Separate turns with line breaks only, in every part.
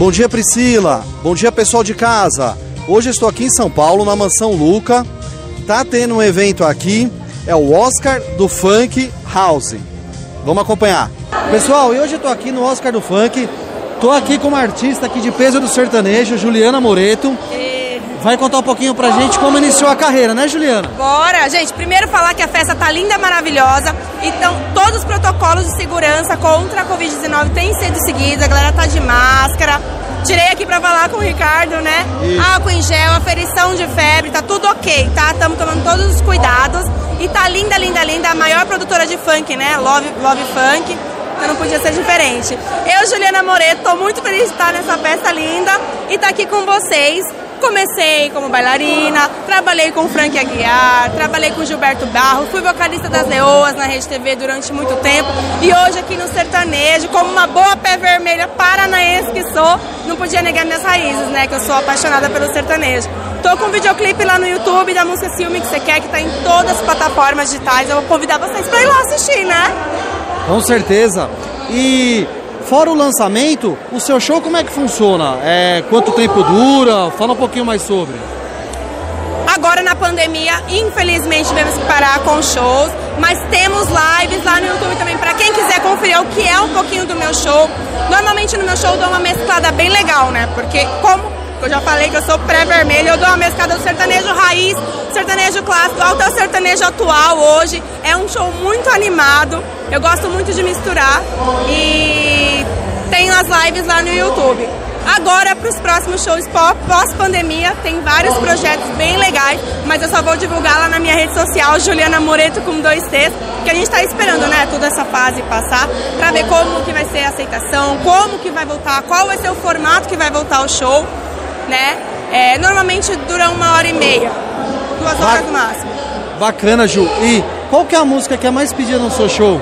Bom dia, Priscila. Bom dia, pessoal de casa. Hoje estou aqui em São Paulo, na Mansão Luca. Tá tendo um evento aqui, é o Oscar do Funk House. Vamos acompanhar. Pessoal, e hoje tô aqui no Oscar do Funk. Tô aqui com uma artista aqui de peso do sertanejo, Juliana Moreto. Vai contar um pouquinho pra gente como iniciou a carreira, né, Juliana?
Bora! Gente, primeiro falar que a festa tá linda, maravilhosa. Então, todos os protocolos de segurança contra a Covid-19 têm sido seguidos. A galera tá de máscara. Tirei aqui pra falar com o Ricardo, né?
Isso.
Álcool em gel, aferição de febre, tá tudo ok, tá? Estamos tomando todos os cuidados. E tá linda, linda, linda. A maior produtora de funk, né? Love, Love Funk. Então não podia ser diferente. Eu, Juliana Moreto, tô muito feliz de estar nessa festa linda e tá aqui com vocês. Comecei como bailarina, trabalhei com Frank Aguiar, trabalhei com Gilberto Barros, fui vocalista das Leoas na Rede TV durante muito tempo e hoje aqui no sertanejo, como uma boa pé vermelha paranaense que sou, não podia negar minhas raízes, né? Que eu sou apaixonada pelo sertanejo. Tô com um videoclipe lá no YouTube da música Ciúme que você quer, que tá em todas as plataformas digitais. Eu vou convidar vocês pra ir lá assistir, né?
Com certeza. E fora o lançamento, o seu show como é que funciona? É, quanto tempo dura? Fala um pouquinho mais sobre.
Agora na pandemia, infelizmente tivemos que parar com shows, mas temos lives lá no YouTube também para quem quiser conferir o que é um pouquinho do meu show. Normalmente no meu show eu dou uma mesclada bem legal, né? Porque como eu já falei que eu sou pré-vermelho, eu dou uma mesclada do sertanejo raiz, sertanejo clássico, até o sertanejo atual hoje. É um show muito animado. Eu gosto muito de misturar e tenho as lives lá no YouTube. Agora, para os próximos shows pó- pós-pandemia, tem vários projetos bem legais, mas eu só vou divulgar lá na minha rede social, Juliana Moreto com dois T's, que a gente está esperando, né, toda essa fase passar, para ver como que vai ser a aceitação, como que vai voltar, qual vai ser o formato que vai voltar o show, né? É, normalmente dura uma hora e meia, duas horas no máximo.
Bacana, Ju. E qual que é a música que é mais pedida no seu show?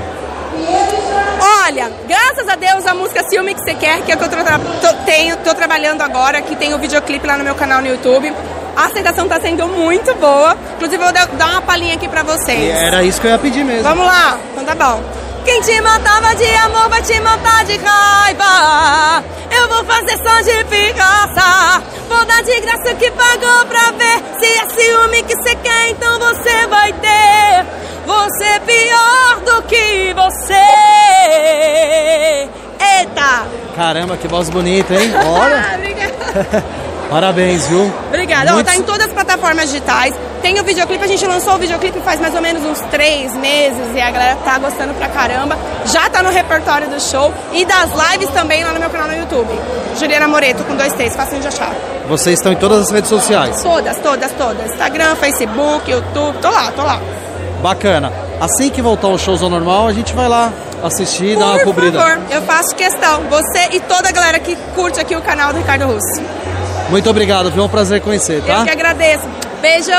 Olha, graças a Deus a música Ciúme que você quer, que é que eu tô, tra- tô- tenho, tô trabalhando agora, que tem o videoclipe lá no meu canal no YouTube. A aceitação tá sendo muito boa. Inclusive, vou dar- uma palhinha aqui pra vocês.
Era isso que eu ia pedir mesmo.
Vamos lá? Então tá bom. Quem te matava de amor vai te matar de raiva. Eu vou fazer só de vingança. Vou dar de graça o que pagou pra ver. Se é ciúme
Caramba, que voz bonita, hein? Olha.
Ah, obrigada.
Parabéns, viu?
Obrigada. Ó,
Muito
tá em todas as plataformas digitais. Tem o videoclipe, a gente lançou o videoclipe faz mais ou menos uns três meses e a galera tá gostando pra caramba. Já tá no repertório do show e das lives também lá no meu canal no YouTube. Juliana Moreto com dois T's, facinho de achar.
Vocês estão em todas as redes sociais.
Todas, todas, todas. Instagram, Facebook, YouTube, tô lá, tô lá.
Bacana. Assim que voltar o shows ao normal, a gente vai lá assistir e dar uma
Por
cobrida.
favor, eu faço questão. Você e toda a galera que curte aqui o canal do Ricardo Russo.
Muito obrigado, foi um prazer conhecer, tá?
Eu que agradeço. Beijo!